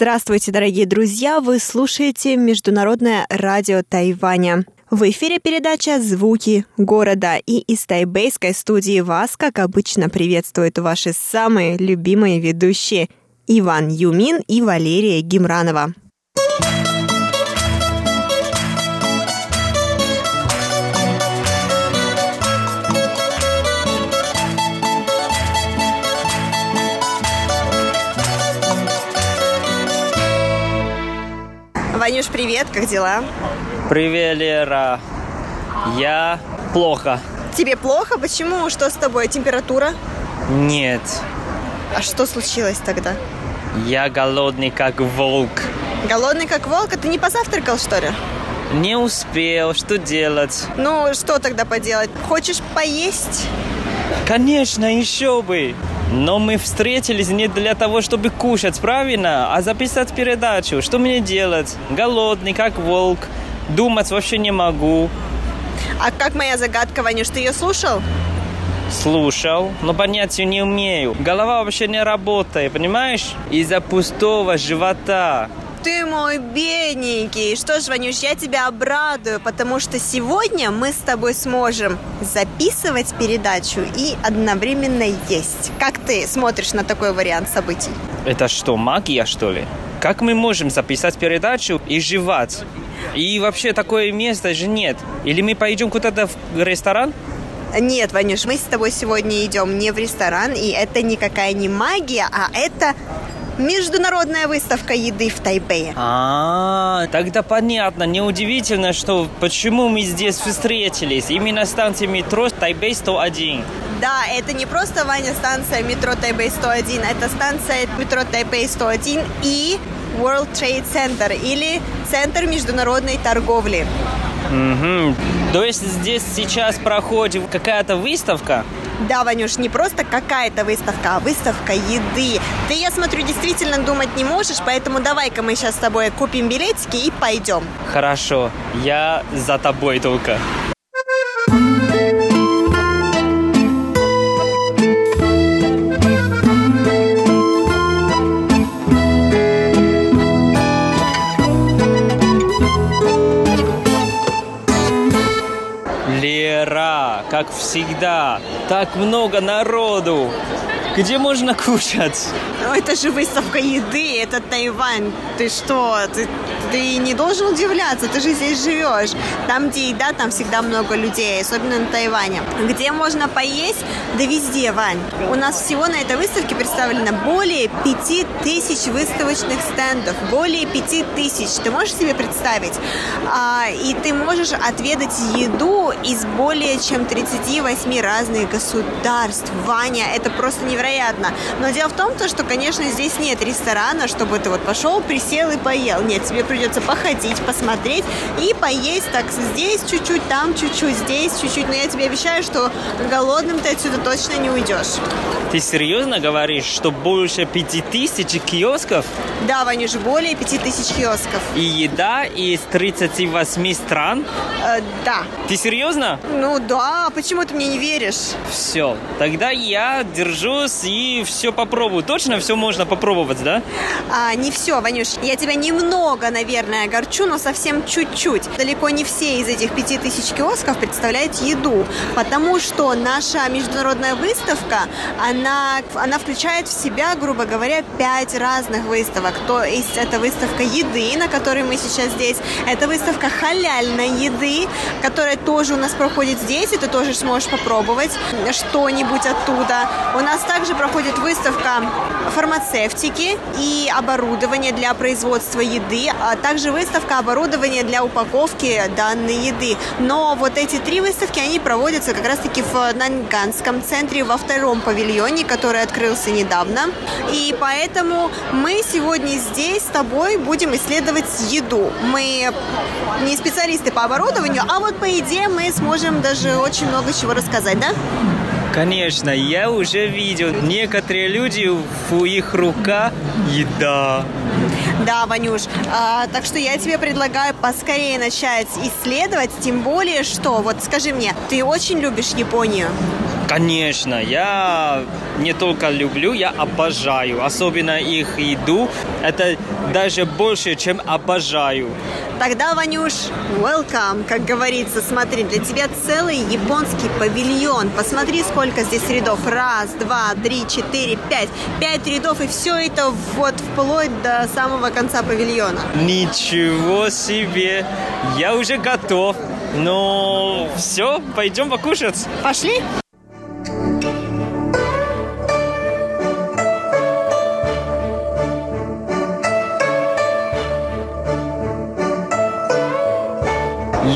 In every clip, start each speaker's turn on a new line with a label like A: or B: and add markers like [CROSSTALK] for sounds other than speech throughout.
A: Здравствуйте, дорогие друзья! Вы слушаете Международное радио Тайваня. В эфире передача «Звуки города» и из тайбейской студии вас, как обычно, приветствуют ваши самые любимые ведущие Иван Юмин и Валерия Гимранова. Ванюш, привет, как дела?
B: Привет, Лера. Я плохо.
A: Тебе плохо? Почему? Что с тобой? Температура?
B: Нет.
A: А что случилось тогда?
B: Я голодный, как волк.
A: Голодный, как волк? А ты не позавтракал, что ли?
B: Не успел. Что делать?
A: Ну, что тогда поделать? Хочешь поесть?
B: Конечно, еще бы. Но мы встретились не для того, чтобы кушать, правильно? А записать передачу. Что мне делать? Голодный, как волк. Думать вообще не могу.
A: А как моя загадка, Ванюш, ты ее слушал?
B: Слушал, но понять ее не умею. Голова вообще не работает, понимаешь? Из-за пустого живота.
A: Ты мой бедненький. Что ж, Ванюш, я тебя обрадую, потому что сегодня мы с тобой сможем записывать передачу и одновременно есть. Как ты смотришь на такой вариант событий?
B: Это что, магия, что ли? Как мы можем записать передачу и жевать? И вообще такое место же нет. Или мы пойдем куда-то в ресторан?
A: Нет, Ванюш, мы с тобой сегодня идем не в ресторан, и это никакая не магия, а это Международная выставка еды в Тайбэе.
B: А, тогда понятно. Неудивительно, что почему мы здесь встретились. Именно станция метро Тайбэй 101.
A: Да, это не просто, Ваня, станция метро Тайбэй 101, это станция метро Тайбэй 101 и World Trade Center или Центр международной торговли.
B: Угу. То есть здесь сейчас проходит какая-то выставка?
A: Да, Ванюш, не просто какая-то выставка, а выставка еды. Ты, я смотрю, действительно думать не можешь, поэтому давай-ка мы сейчас с тобой купим билетики и пойдем.
B: Хорошо, я за тобой только. Лера, как всегда, так много народу. Где можно кушать?
A: Ну, это же выставка еды, это Тайвань. Ты что? Ты, ты не должен удивляться, ты же здесь живешь. Там, где еда, там всегда много людей, особенно на Тайване. Где можно поесть? Да везде, Вань. У нас всего на этой выставке представлено более пяти тысяч выставочных стендов. Более пяти тысяч. Ты можешь себе представить? А, и ты можешь отведать еду из более чем 38 разных государств. Ваня, это просто невероятно. Но дело в том, то, что, конечно, здесь нет ресторана, чтобы ты вот пошел, присел и поел. Нет, тебе придется походить, посмотреть и поесть так здесь чуть-чуть, там чуть-чуть, здесь чуть-чуть. Но я тебе обещаю, что голодным ты отсюда точно не уйдешь.
B: Ты серьезно говоришь, что больше пяти тысяч киосков?
A: Да, Ванюш, более пяти тысяч киосков.
B: И еда из 38 стран?
A: Э, да.
B: Ты серьезно?
A: Ну да, почему ты мне не веришь?
B: Все, тогда я держусь и все попробую. Точно все можно попробовать, да?
A: А, не все, Ванюш. Я тебя немного, наверное, огорчу, но совсем чуть-чуть. Далеко не все из этих пяти тысяч киосков представляют еду, потому что наша международная выставка, она, она включает в себя, грубо говоря, пять разных выставок. То есть это выставка еды, на которой мы сейчас здесь. Это выставка халяльной еды, которая тоже у нас проходит здесь, и ты тоже сможешь попробовать что-нибудь оттуда. У нас также проходит выставка фармацевтики и оборудования для производства еды, а также выставка оборудования для упаковки данной еды. Но вот эти три выставки, они проводятся как раз-таки в Нанганском центре во втором павильоне, который открылся недавно. И поэтому мы сегодня здесь с тобой будем исследовать еду. Мы не специалисты по оборудованию, а вот по еде мы сможем даже очень много чего рассказать, да?
B: Конечно, я уже видел. Некоторые люди, в их руках еда.
A: Да, Ванюш. А, так что я тебе предлагаю поскорее начать исследовать, тем более, что, вот скажи мне, ты очень любишь Японию?
B: Конечно, я не только люблю, я обожаю, особенно их еду. Это даже больше, чем обожаю.
A: Тогда, Ванюш, welcome, как говорится. Смотри, для тебя целый японский павильон. Посмотри, сколько здесь рядов. Раз, два, три, четыре, пять. Пять рядов, и все это вот вплоть до самого конца павильона.
B: Ничего себе! Я уже готов. Ну, все, пойдем покушать.
A: Пошли?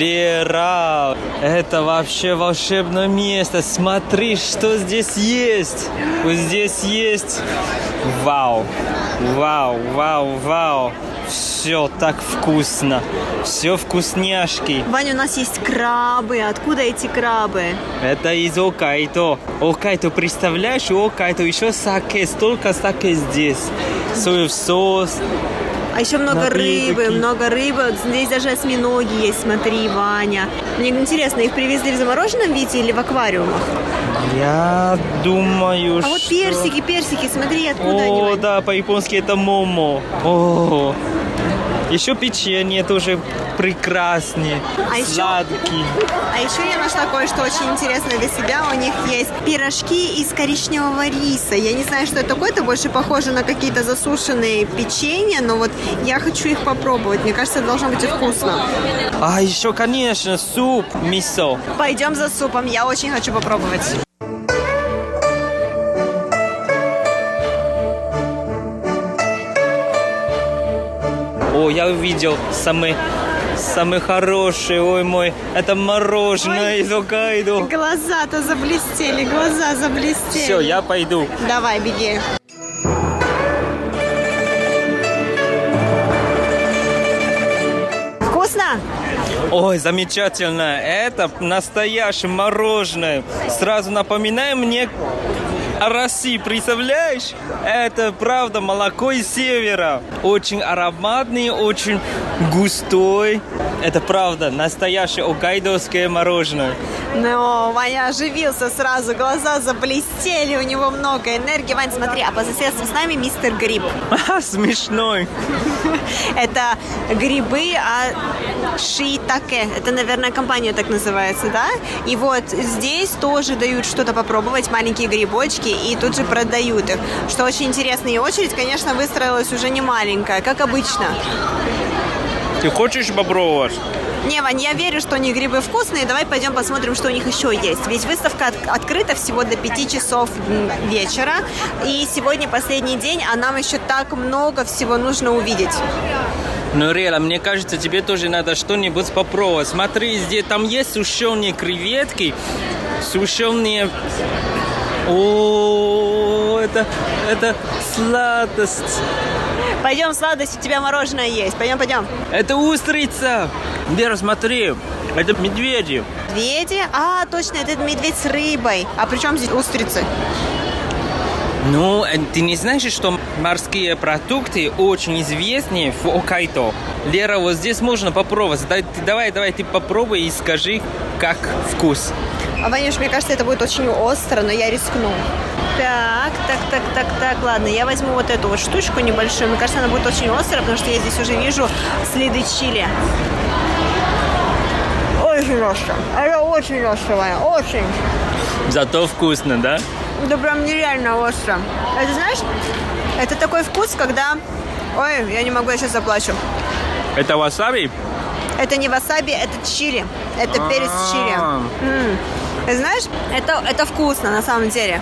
B: Лера, это вообще волшебное место. Смотри, что здесь есть. Вот здесь есть. Вау, вау, вау, вау. Все так вкусно. Все вкусняшки.
A: Ваня, у нас есть крабы. Откуда эти крабы?
B: Это из Окайто. Окайто, представляешь, у Окайто еще саке, столько саке здесь. Соев соус,
A: А еще много рыбы, много рыбы. Вот здесь даже осьминоги есть, смотри, Ваня. Мне интересно, их привезли в замороженном виде или в аквариумах?
B: Я думаю,
A: А вот
B: что...
A: персики, персики, смотри, откуда они.
B: О, да, по-японски это момо. О, еще печенье тоже прекраснее,
A: А еще-
B: сладкий.
A: А еще я нашла кое-что очень интересное для себя. У них есть пирожки из коричневого риса. Я не знаю, что это такое. Это больше похоже на какие-то засушенные печенья, но вот я хочу их попробовать. Мне кажется, это должно быть и вкусно.
B: А еще, конечно, суп мисо.
A: Пойдем за супом. Я очень хочу попробовать.
B: О, я увидел самый, самый хороший, ой мой, это мороженое
A: Ой.
B: из Окайдо.
A: Глаза-то заблестели, глаза заблестели.
B: Все, я пойду.
A: Давай, беги. Вкусно?
B: Ой, замечательно. Это настоящее мороженое. Сразу напоминай мне России, представляешь? Это правда молоко из севера. Очень ароматный, очень густой. Это правда настоящее окайдовское мороженое.
A: Ну, Ваня оживился сразу, глаза заблестели, у него много энергии. Вань, смотри, а по соседству с нами мистер Гриб.
B: Ха, [LAUGHS] Смешной.
A: Это грибы а шиитаке. Это, наверное, компания так называется, да? И вот здесь тоже дают что-то попробовать, маленькие грибочки, и тут же продают их. Что очень интересно. И очередь, конечно, выстроилась уже не маленькая, как обычно.
B: Ты хочешь попробовать?
A: Не, Вань, я верю, что у них грибы вкусные. Давай пойдем посмотрим, что у них еще есть. Ведь выставка от- открыта всего до 5 часов вечера. И сегодня последний день, а нам еще так много всего нужно увидеть.
B: Ну, Рела, мне кажется, тебе тоже надо что-нибудь попробовать. Смотри, здесь там есть сушеные креветки, сушеные... О, это, это сладость.
A: Пойдем, сладость, у тебя мороженое есть. Пойдем, пойдем.
B: Это устрица. Вера, смотри, это медведи.
A: Медведи? А, точно, это медведь с рыбой. А при чем здесь устрицы?
B: Ну, ты не знаешь, что морские продукты очень известны в Окайто? Лера, вот здесь можно попробовать. Давай, давай, ты попробуй и скажи, как вкус.
A: А, Ванюш, мне кажется, это будет очень остро, но я рискну. Так, так, так, так, так, ладно, я возьму вот эту вот штучку небольшую. Мне кажется, она будет очень острая, потому что я здесь уже вижу следы чили. Очень остро. Это очень остро, Ваня, очень.
B: Зато вкусно, да?
A: Да прям нереально остро. Это знаешь, это такой вкус, когда... Ой, я не могу, я сейчас заплачу.
B: Это васаби?
A: Это не васаби, это чили. Это перец чили. Ты знаешь, это, это вкусно на самом деле.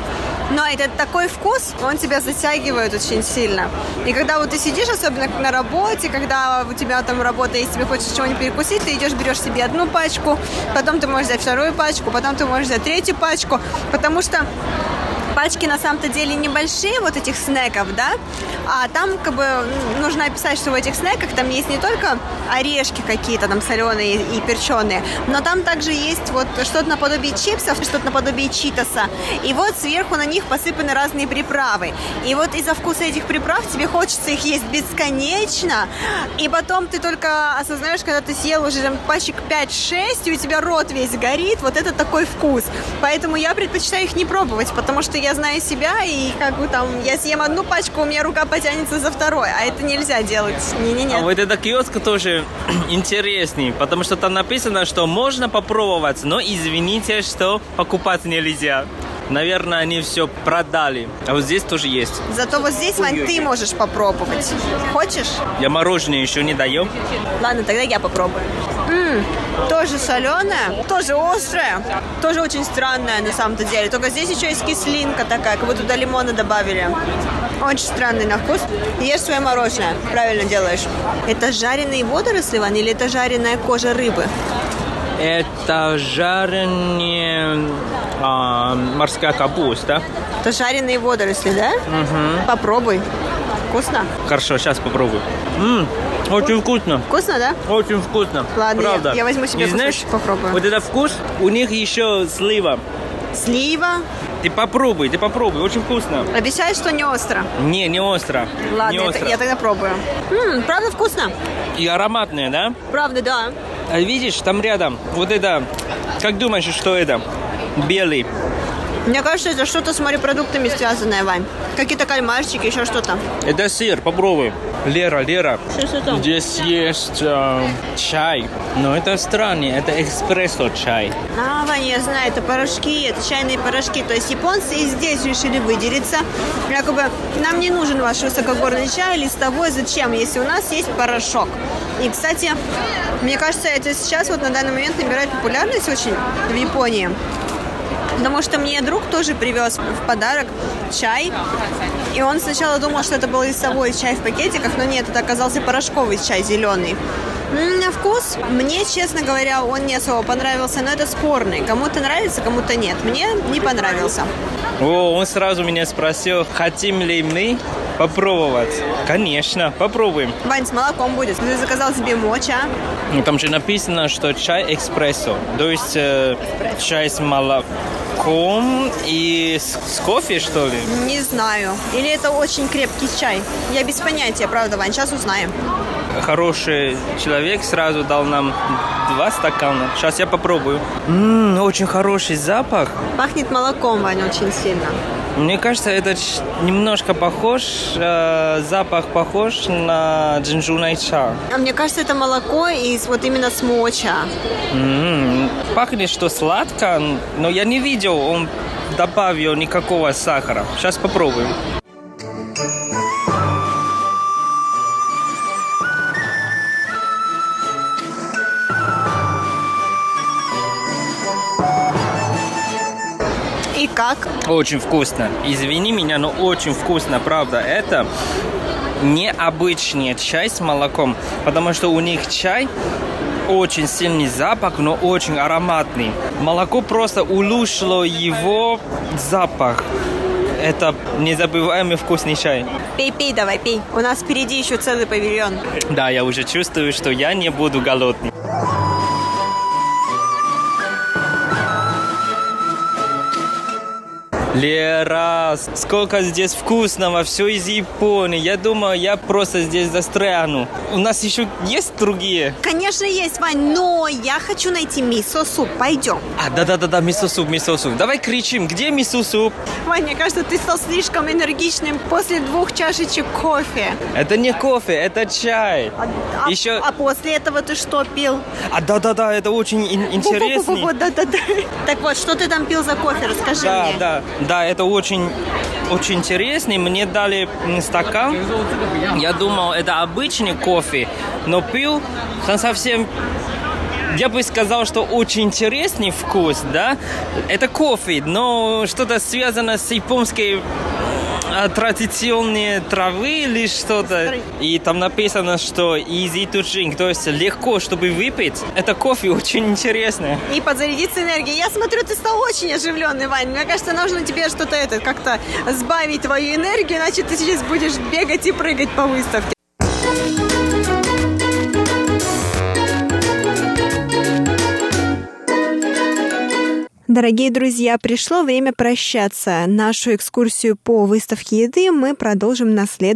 A: Но это такой вкус, он тебя затягивает очень сильно. И когда вот ты сидишь, особенно на работе, когда у тебя там работа есть, тебе хочется чего-нибудь перекусить, ты идешь, берешь себе одну пачку, потом ты можешь взять вторую пачку, потом ты можешь взять третью пачку, потому что пачки на самом-то деле небольшие вот этих снеков, да, а там как бы нужно описать, что в этих снеках там есть не только орешки какие-то там соленые и перченые, но там также есть вот что-то наподобие чипсов, что-то наподобие читоса, и вот сверху на них посыпаны разные приправы. И вот из-за вкуса этих приправ тебе хочется их есть бесконечно, и потом ты только осознаешь, когда ты съел уже там пачек 5-6, и у тебя рот весь горит, вот это такой вкус. Поэтому я предпочитаю их не пробовать, потому что я я знаю себя, и как бы там, я съем одну пачку, у меня рука потянется за второй, а это нельзя делать. Не-не-не.
B: А вот этот киоск тоже [CLEARS THROAT] интересный, потому что там написано, что можно попробовать, но извините, что покупать нельзя. Наверное, они все продали. А вот здесь тоже есть.
A: Зато вот здесь, Вань, ты можешь попробовать. Хочешь?
B: Я мороженое еще не даю.
A: Ладно, тогда я попробую. М-м, тоже соленая, тоже острая, тоже очень странная на самом-то деле. Только здесь еще есть кислинка такая, как будто туда лимона добавили. Очень странный на вкус. Ешь свое мороженое, правильно делаешь. Это жареные водоросли, Вань, или это жареная кожа рыбы?
B: Это жареная а, морская капуста.
A: Это жареные водоросли, да?
B: Угу.
A: Попробуй. Вкусно?
B: Хорошо, сейчас попробую. М-м, очень вкусно.
A: Вкусно, да?
B: Очень вкусно.
A: Ладно,
B: Правда.
A: Я, я возьму себе
B: И знаешь,
A: попробую.
B: вот этот вкус, у них еще слива.
A: Слива.
B: Ты попробуй, ты попробуй, очень вкусно.
A: Обещаешь, что не остро?
B: Не, не остро.
A: Ладно,
B: не
A: это-
B: остро.
A: я тогда пробую. М, правда вкусно?
B: И ароматное, да?
A: Правда, да.
B: А видишь, там рядом, вот это, как думаешь, что это? Белый.
A: Мне кажется, это что-то с морепродуктами связанное, Вань. Какие-то кальмарчики, еще что-то.
B: Это сыр, попробуй. Лера, Лера, здесь есть э, чай. Но это странно, это экспрессо чай.
A: А, Ваня, я знаю, это порошки, это чайные порошки. То есть японцы и здесь решили выделиться. Якобы нам не нужен ваш высокогорный чай листовой. Зачем, если у нас есть порошок? И, кстати, мне кажется, это сейчас вот на данный момент набирает популярность очень в Японии. Потому что мне друг тоже привез в подарок чай. И он сначала думал, что это был листовой чай в пакетиках, но нет, это оказался порошковый чай зеленый. М, На вкус, мне, честно говоря, он не особо понравился, но это спорный. Кому-то нравится, кому-то нет. Мне не понравился.
B: О, он сразу меня спросил, хотим ли мы попробовать. Конечно, попробуем.
A: Вань, с молоком будет. Ты заказал себе моча.
B: Ну, Там же написано, что чай экспрессо. То есть э, чай с молоком и с, с кофе, что ли?
A: Не знаю. Или это очень крепкий чай. Я без понятия, правда, Вань. Сейчас узнаем.
B: Хороший человек сразу дал нам два стакана. Сейчас я попробую. М, очень хороший запах.
A: Пахнет молоком, Вань, очень сильно.
B: Мне кажется, это немножко похож, э, запах похож на джинджуной ча.
A: А мне кажется, это молоко из вот именно с моча.
B: Пахнет, что сладко, но я не видел, он добавил никакого сахара. Сейчас попробуем.
A: И как?
B: Очень вкусно. Извини меня, но очень вкусно, правда. Это необычный чай с молоком, потому что у них чай очень сильный запах, но очень ароматный. Молоко просто улучшило его запах. Это незабываемый вкусный чай.
A: Пей, пей, давай, пей. У нас впереди еще целый павильон.
B: Да, я уже чувствую, что я не буду голодный. Лера, сколько здесь вкусного, все из Японии. Я думаю, я просто здесь застряну. У нас еще есть другие?
A: Конечно, есть, Вань, но я хочу найти мисо-суп. Пойдем.
B: А, да-да-да, мисо-суп, мисо-суп. Давай кричим, где мисо-суп?
A: Вань, мне кажется, ты стал слишком энергичным после двух чашечек кофе.
B: Это не кофе, это чай.
A: А,
B: Еще...
A: а после этого ты что пил?
B: А, да-да-да, это очень ин- интересный.
A: Вот, да-да-да. Так вот, что ты там пил за кофе? Расскажи
B: Да,
A: мне.
B: да, да, это очень, очень интересно. Мне дали стакан. Я думал, это обычный кофе, но пил он совсем я бы сказал, что очень интересный вкус, да? Это кофе, но что-то связано с японской традиционные травы или что-то. И там написано, что easy to drink, то есть легко, чтобы выпить. Это кофе [LAUGHS] очень интересно.
A: И подзарядиться энергией. Я смотрю, ты стал очень оживленный, Вань. Мне кажется, нужно тебе что-то это, как-то сбавить твою энергию, иначе ты сейчас будешь бегать и прыгать по выставке. Дорогие друзья, пришло время прощаться. Нашу экскурсию по выставке еды мы продолжим на следующий